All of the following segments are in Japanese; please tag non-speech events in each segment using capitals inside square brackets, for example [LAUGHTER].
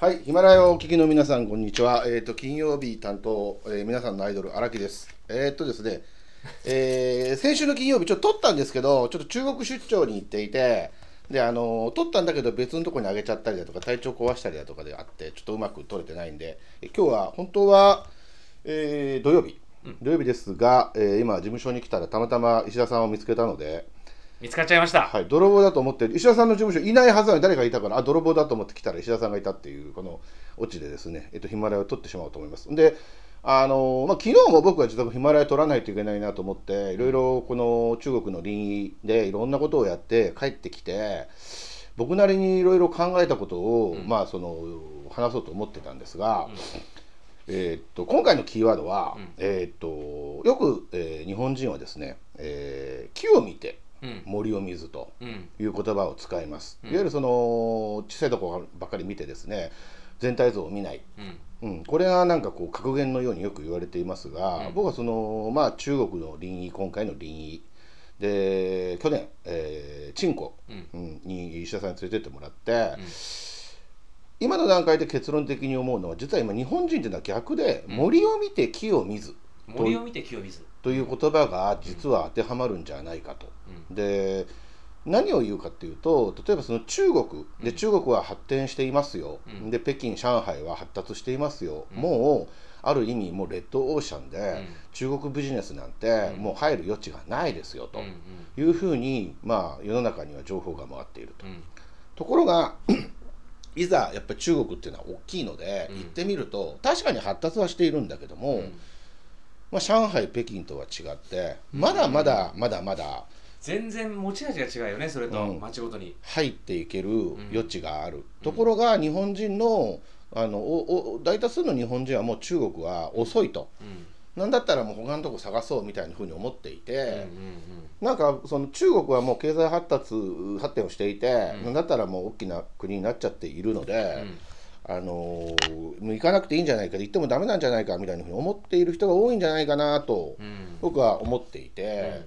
はい、ヒマラヤをお聞きの皆さん、こんにちは。えっ、と、金曜日担当、えー皆さんのアイドル、荒木です。えっ、とですね、えー [LAUGHS] 先週の金曜日、ちょっと撮ったんですけど、ちょっと中国出張に行っていて、で、あの撮ったんだけど、別のところにあげちゃったりだとか、体調壊したりだとかであって、ちょっとうまく撮れてないんで、え今日は、本当は、えー土曜日、土曜日ですが、えー今、事務所に来たら、たまたま石田さんを見つけたので、見つかっちゃいました。はい、泥棒だと思って石田さんの事務所いないはずなのに誰かいたからあ泥棒だと思って来たら石田さんがいたっていうこのオチでですね、えっと、ヒマラヤを取ってしまおうと思います。であのまあ、昨日も僕は自宅ヒマラヤ取らないといけないなと思っていろいろこの中国の臨沂でいろんなことをやって帰ってきて僕なりにいろいろ考えたことを、まあその話そうと思ってたんですが、えーっと今回のキーワードは、えーっとよく、えー日本人はですね、えー木を見てうん。森を見ずと。うん。いう言葉を使います、いわゆるその小さいところばっかり見てですね全体像を見ない、うん。うん、これがなんかこう格言のようによく言われていますが、僕はそのまあ中国の臨沂今回の臨沂。で去年、えー、チンコ、うん。うんに石田さんに連れてってもらって、今の段階で結論的に思うのは実は今日本人っていうのは逆で、森を見て木を見ず森を見て木を見ず。という言葉が実は当てはまるんじゃないかと。で何を言うかっていうと例えばその中国。で中国は発展していますよ、うん。で北京上海は発達していますよ、もうある意味もうレッドオーシャンで、中国ビジネスなんてもう入る余地がないですよと。いうふうに、まあ、世の中には情報が回っていると。うん。ところが [CLEARS THROAT] いざやっぱり中国っていうのは大きいので、うん。行ってみると確かに発達はしているんだけども、まあ、上海北京とは違ってまだまだまだまだ全然持ち味が違うよね、それとうん町ごとに。入っていける余地がある、ところが日本人のあのおお大多数の日本人はもう中国は遅いと。うん。なんだったらもう他のとこ探そうみたいなふうに思っていて、うん。うん。なんかその中国はもう経済発達発展をしていて、なんだったらもう大きな国になっちゃっているので、あのーもう行かなくていいんじゃないか行ってもダメなんじゃないかみたいなふうに思っている人が多いんじゃないかなとうん。うん。僕は思っていて、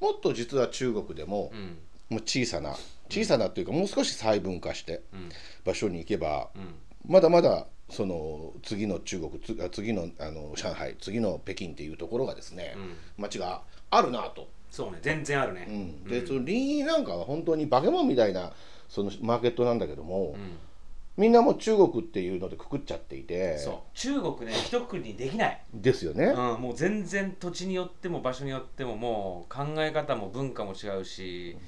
もっと実は中国でもうん。もう小さな小さなっていうかもう少し細分化してうん。場所に行けばうん。まだまだその次の中国次のあの上海次の北京っていうところがですね、うん。街があるなと。そうね、全然あるね。うん、でその臨沂なんかは本当に化け物みたいなそのマーケットなんだけども、うん。みんなもう中国っていうのでくくっちゃっていてそう。中国ね、一括りにできない。ですよね。うん、もう全然土地によっても場所によってももう考え方も文化も違うし、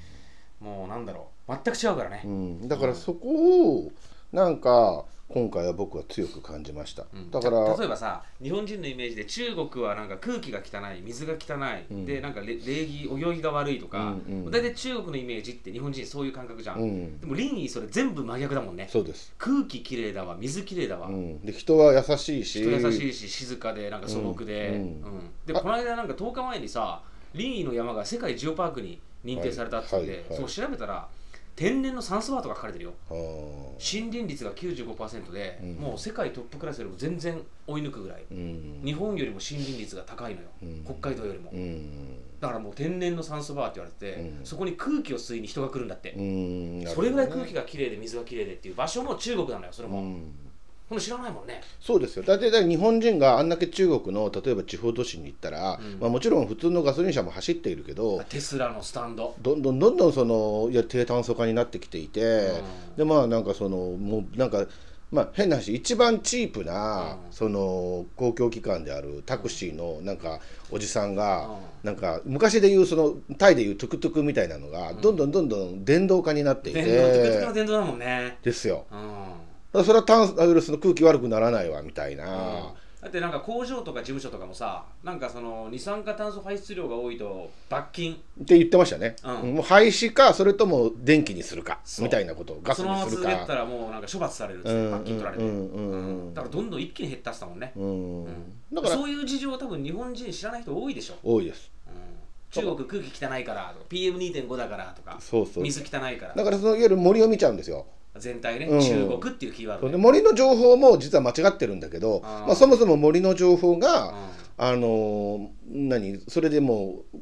もうなんだろう全く違うからねう、ん、だからそこをなんか今回は僕は強く感じました、うん。だからた例えばさ日本人のイメージで中国はなんか空気が汚い水が汚い、うん。でなんかれ礼儀泳ぎが悪いとか、うんうん。大体中国のイメージって日本人そういう感覚じゃん、うん。でも林沂それ全部真逆だもんね。そうです、空気きれいだわ水きれいだわ、うん、で人は優しいし。人優しいし静かでなんか素朴で、うんうん。でこの間なんか10日前にさ林沂の山が世界ジオパークに認定されたって言って、はいはいはい。そう調べたら天然の酸素バーとか書かれてるよ。森林率が95%で、うん。もう世界トップクラスよりも全然追い抜くぐらい、うん。日本よりも森林率が高いのよ、うん。北海道よりも、うん。だからもう天然の酸素バーって言われてて、うん。そこに空気を吸いに人が来るんだって、それぐらい空気がきれいで水がきれいでっていう場所も中国なのよそれも、うんこの知らないもんね。そうですよ。だって日本人があんだけ中国の例えば地方都市に行ったら、うん。まあ、もちろん普通のガソリン車も走っているけどテスラのスタンド。どんどんどんどんそのいや低炭素化になってきていて、うん。でまあなんかそのもうなんかまあ変な話一番チープな、うん。その公共機関であるタクシーのなんかおじさんが、うん。なんか昔でいうそのタイでいうトゥクトゥクみたいなのが、どんどんどんどん電動化になっていて、電動トゥクトゥクの電動だもんね。ですよ。うんそれは炭素あその空気悪くならないわみたいな、だってなんか工場とか事務所とかもさなんかその二酸化炭素排出量が多いと罰金。って言ってましたね、うん。もう廃止かそれとも電気にするかみたいなことガスそのまにるます続けてたからもうなんか処罰されるっつってうん罰金取られて、うんだからどんどん一気に減ったってたもんね、だからそういう事情は多分日本人知らない人多いでしょ、多いです。うん、中国空気汚いからとか PM2.5 だからとかそうそう。水汚いから。だからそのいわゆる森を見ちゃうんですよ全体ね、うん。中国っていうキーワード森の情報も実は間違ってるんだけどまあ、そもそも森の情報が、うんあのー何それでもう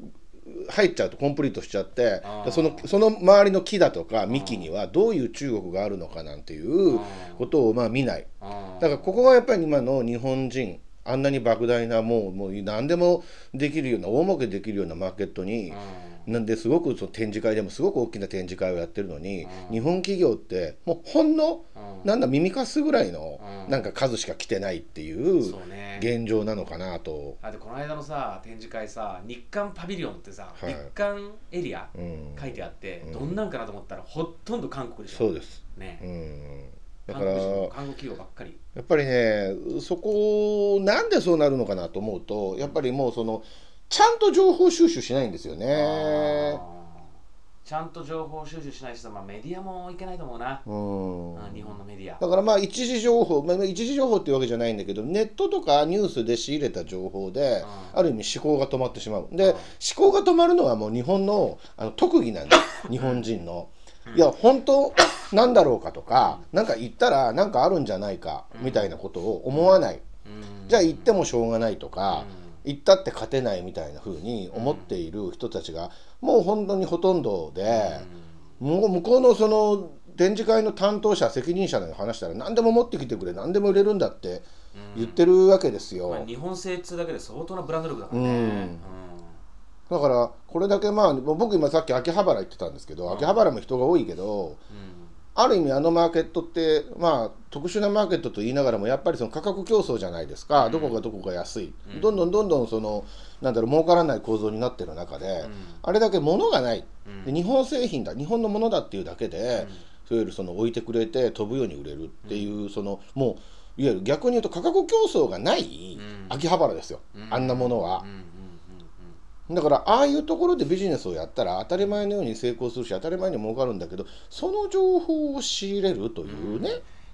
入っちゃうとコンプリートしちゃってそのその周りの木だとか幹にはどういう中国があるのかなんていうことをまあ見ない。だからここがやっぱり今の日本人あんなに莫大なもうもう何でもできるような大儲けできるようなマーケットになんですごくその展示会でもすごく大きな展示会をやってるのに日本企業ってもうほんのうん。なんだ耳かすぐらいのうん。なんか数しか来てないっていう現状なのかなと。あでこの間のさ展示会さ日韓パビリオンってさ、はい。日韓エリアうん。書いてあって、うん。どんなんかなと思ったらほとんど韓国でしょ。そうです、ね。うん、だ韓から国人韓国企業ばっかり。やっぱりねそこなんでそうなるのかなと思うとやっぱりもうそのちゃんと情報収集しないんですよね。ちゃんと情報収集しないしさ、まあ、メディアもいけないと思うな、うん。うん日本のメディア。だからまあ一時情報、まあ、一時情報っていうわけじゃないんだけどネットとかニュースで仕入れた情報でうん。ある意味思考が止まってしまう。でうん。思考が止まるのはもう日本のあの特技なんです。[LAUGHS] 日本人の。いや本当なんだろうかとかなんか言ったらなんかあるんじゃないかみたいなことを思わない。うん。じゃあ言ってもしょうがないとかうん言ったって勝てないみたいな風に思っている人たちがもう本当にほとんどで。もう向こうのその展示会の担当者責任者の話したら何でも持ってきてくれ何でも売れるんだって言ってるわけですよ、まあ、日本製通だけで相当なブランド力だからうん。ね、だからこれだけまあ僕今さっき秋葉原行ってたんですけど、うん。秋葉原も人が多いけどうんある意味あのマーケットってまあ特殊なマーケットと言いながらもやっぱりその価格競争じゃないですか、うん。どこがどこが安い、うん。どんどんどんどんそのなんだろう儲からない構造になってる中で、うん。あれだけ物がない。うん。で日本製品だ日本のものだっていうだけで、うん。いわゆるその置いてくれて飛ぶように売れるっていう、そのもういわゆる逆に言うと価格競争がないうん。秋葉原ですよ、うん。あんなものはだからああいうところでビジネスをやったら当たり前のように成功するし当たり前に儲かるんだけどその情報を仕入れるというね、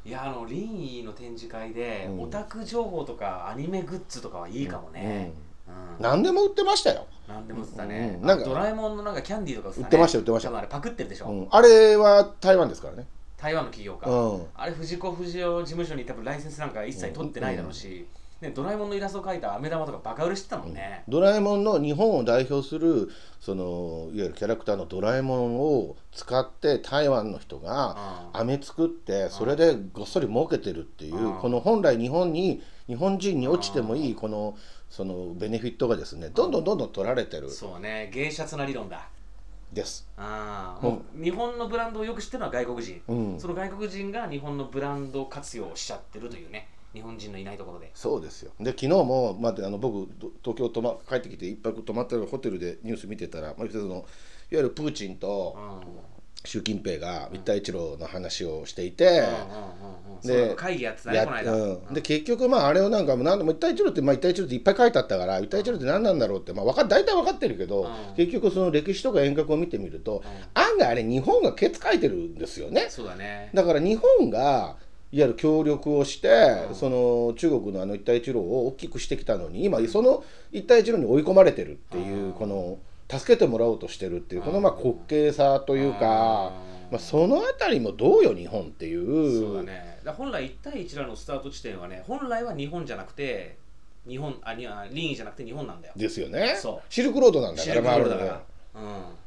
いやあのリンイの展示会で、うん。オタク情報とかアニメグッズとかはいいかもね、うん。何でも売ってましたよ、なんでも売ってたね、うん。なんかドラえもんのなんかキャンディーとか売ってた、ね、売ってました売ってました。あれパクってるでしょ、うん。あれは台湾ですからね、台湾の企業か、うん。あれ藤子不二雄事務所に多分ライセンスなんか一切取ってないだろうし、ね、ドラえもんのイラストを描いた飴玉とかバカ売れしてたもんね、ドラえもんの日本を代表するそのいわゆるキャラクターのドラえもんを使って台湾の人がうん。飴作ってそれでごっそり儲けてるっていううん。この本来日本に日本人に落ちてもいいこのそのベネフィットがですねどんどんどんどん取られてる。そうね。芸術な理論だ。です。あもう日本のブランドをよく知ってるのは外国人、うん。その外国人が日本のブランド活用しちゃってるというね日本人のいないところで。そうですよ。で昨日も、まあ、あの僕ど東京泊、ま、帰ってきて一泊泊まったホテルでニュース見てたら、まあ、そのいわゆるプーチンとうん。習近平が一帯一路の話をしていて、で会議やってたねやこの間、うん、で結局まああれをなんか何でも一帯一路って、まあ、一帯一路っていっぱい書いてあったから一帯一路って何なんだろうって、まあ、わか大体分かってるけど、うん。結局その歴史とか遠隔を見てみると、う案外あれ日本がケツ書いてるんですよね。そうだね。だから日本がいわゆる協力をして、うん。その中国のあの一帯一路を大きくしてきたのに今その一帯一路に追い込まれてるっていう、うん。この助けてもらおうとしてるっていうこのまあ滑稽さというか、うん。まあ、そのあたりもどうよ日本っていう。そうだね。だ本来1対1らのスタート地点はね本来は日本じゃなくて日本あリンイじゃなくて日本なんだよ。ですよね。そう。シルクロードなんだからシルクロードだから。がうん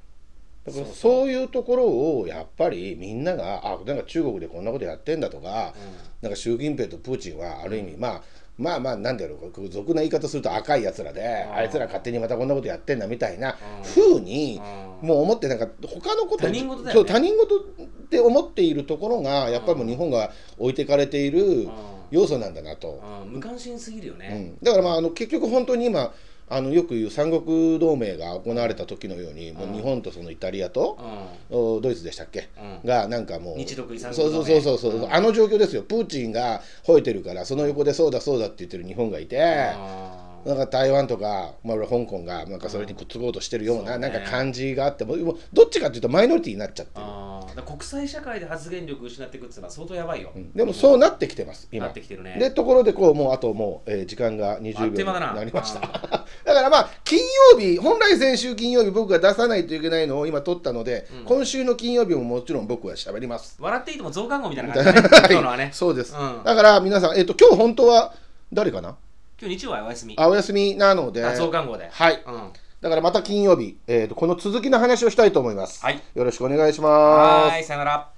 だからそういうところをやっぱりみんながあなんか中国でこんなことやってんだとか、なんか習近平とプーチンはある意味、まあまあまあなんだろう俗な言い方すると赤いやつらで、うん。あいつら勝手にまたこんなことやってんだみたいなうん。風に、うん。もう思ってなんか他のこと他人事ね。そう他人事って思っているところがやっぱりもう日本が置いてかれている要素なんだなと。うん。無関心すぎるようね、ん、だからまああの結局本当に今あのよく言う三国同盟が行われた時のように、もう日本とそのイタリアと、おドイツでしたっけ、うん。がなんかもう日独そうそうそうそう。あの状況ですよ。プーチンが吠えてるからその横でそうだそうだって言ってる日本がいて、なんか台湾とか、まあ、香港がなんかそれにくっつこうとしてるような,、そうね。なんか感じがあってもうどっちかっていうとマイノリティになっちゃってる、国際社会で発言力失っていくっていうのは相当やばいよ、うん。でもそうなってきてます今。なってきてるね。でところでこうもうあともう、えー時間があっ20秒にななりました。あだからまあ金曜日本来先週金曜日僕が出さないといけないのを今取ったので、うん。今週の金曜日ももちろん僕は喋ります。笑っていいとも増刊号みたいな感じ。だ [LAUGHS] ね今日のはね。そうです、うん。だから皆さん、えっと、今日本当は誰かな？今日日曜はお休み。あお休みなので。あ増刊号で。はい。うん。だからまた金曜日、えーとこの続きの話をしたいと思います、はい。よろしくお願いします。はいさよなら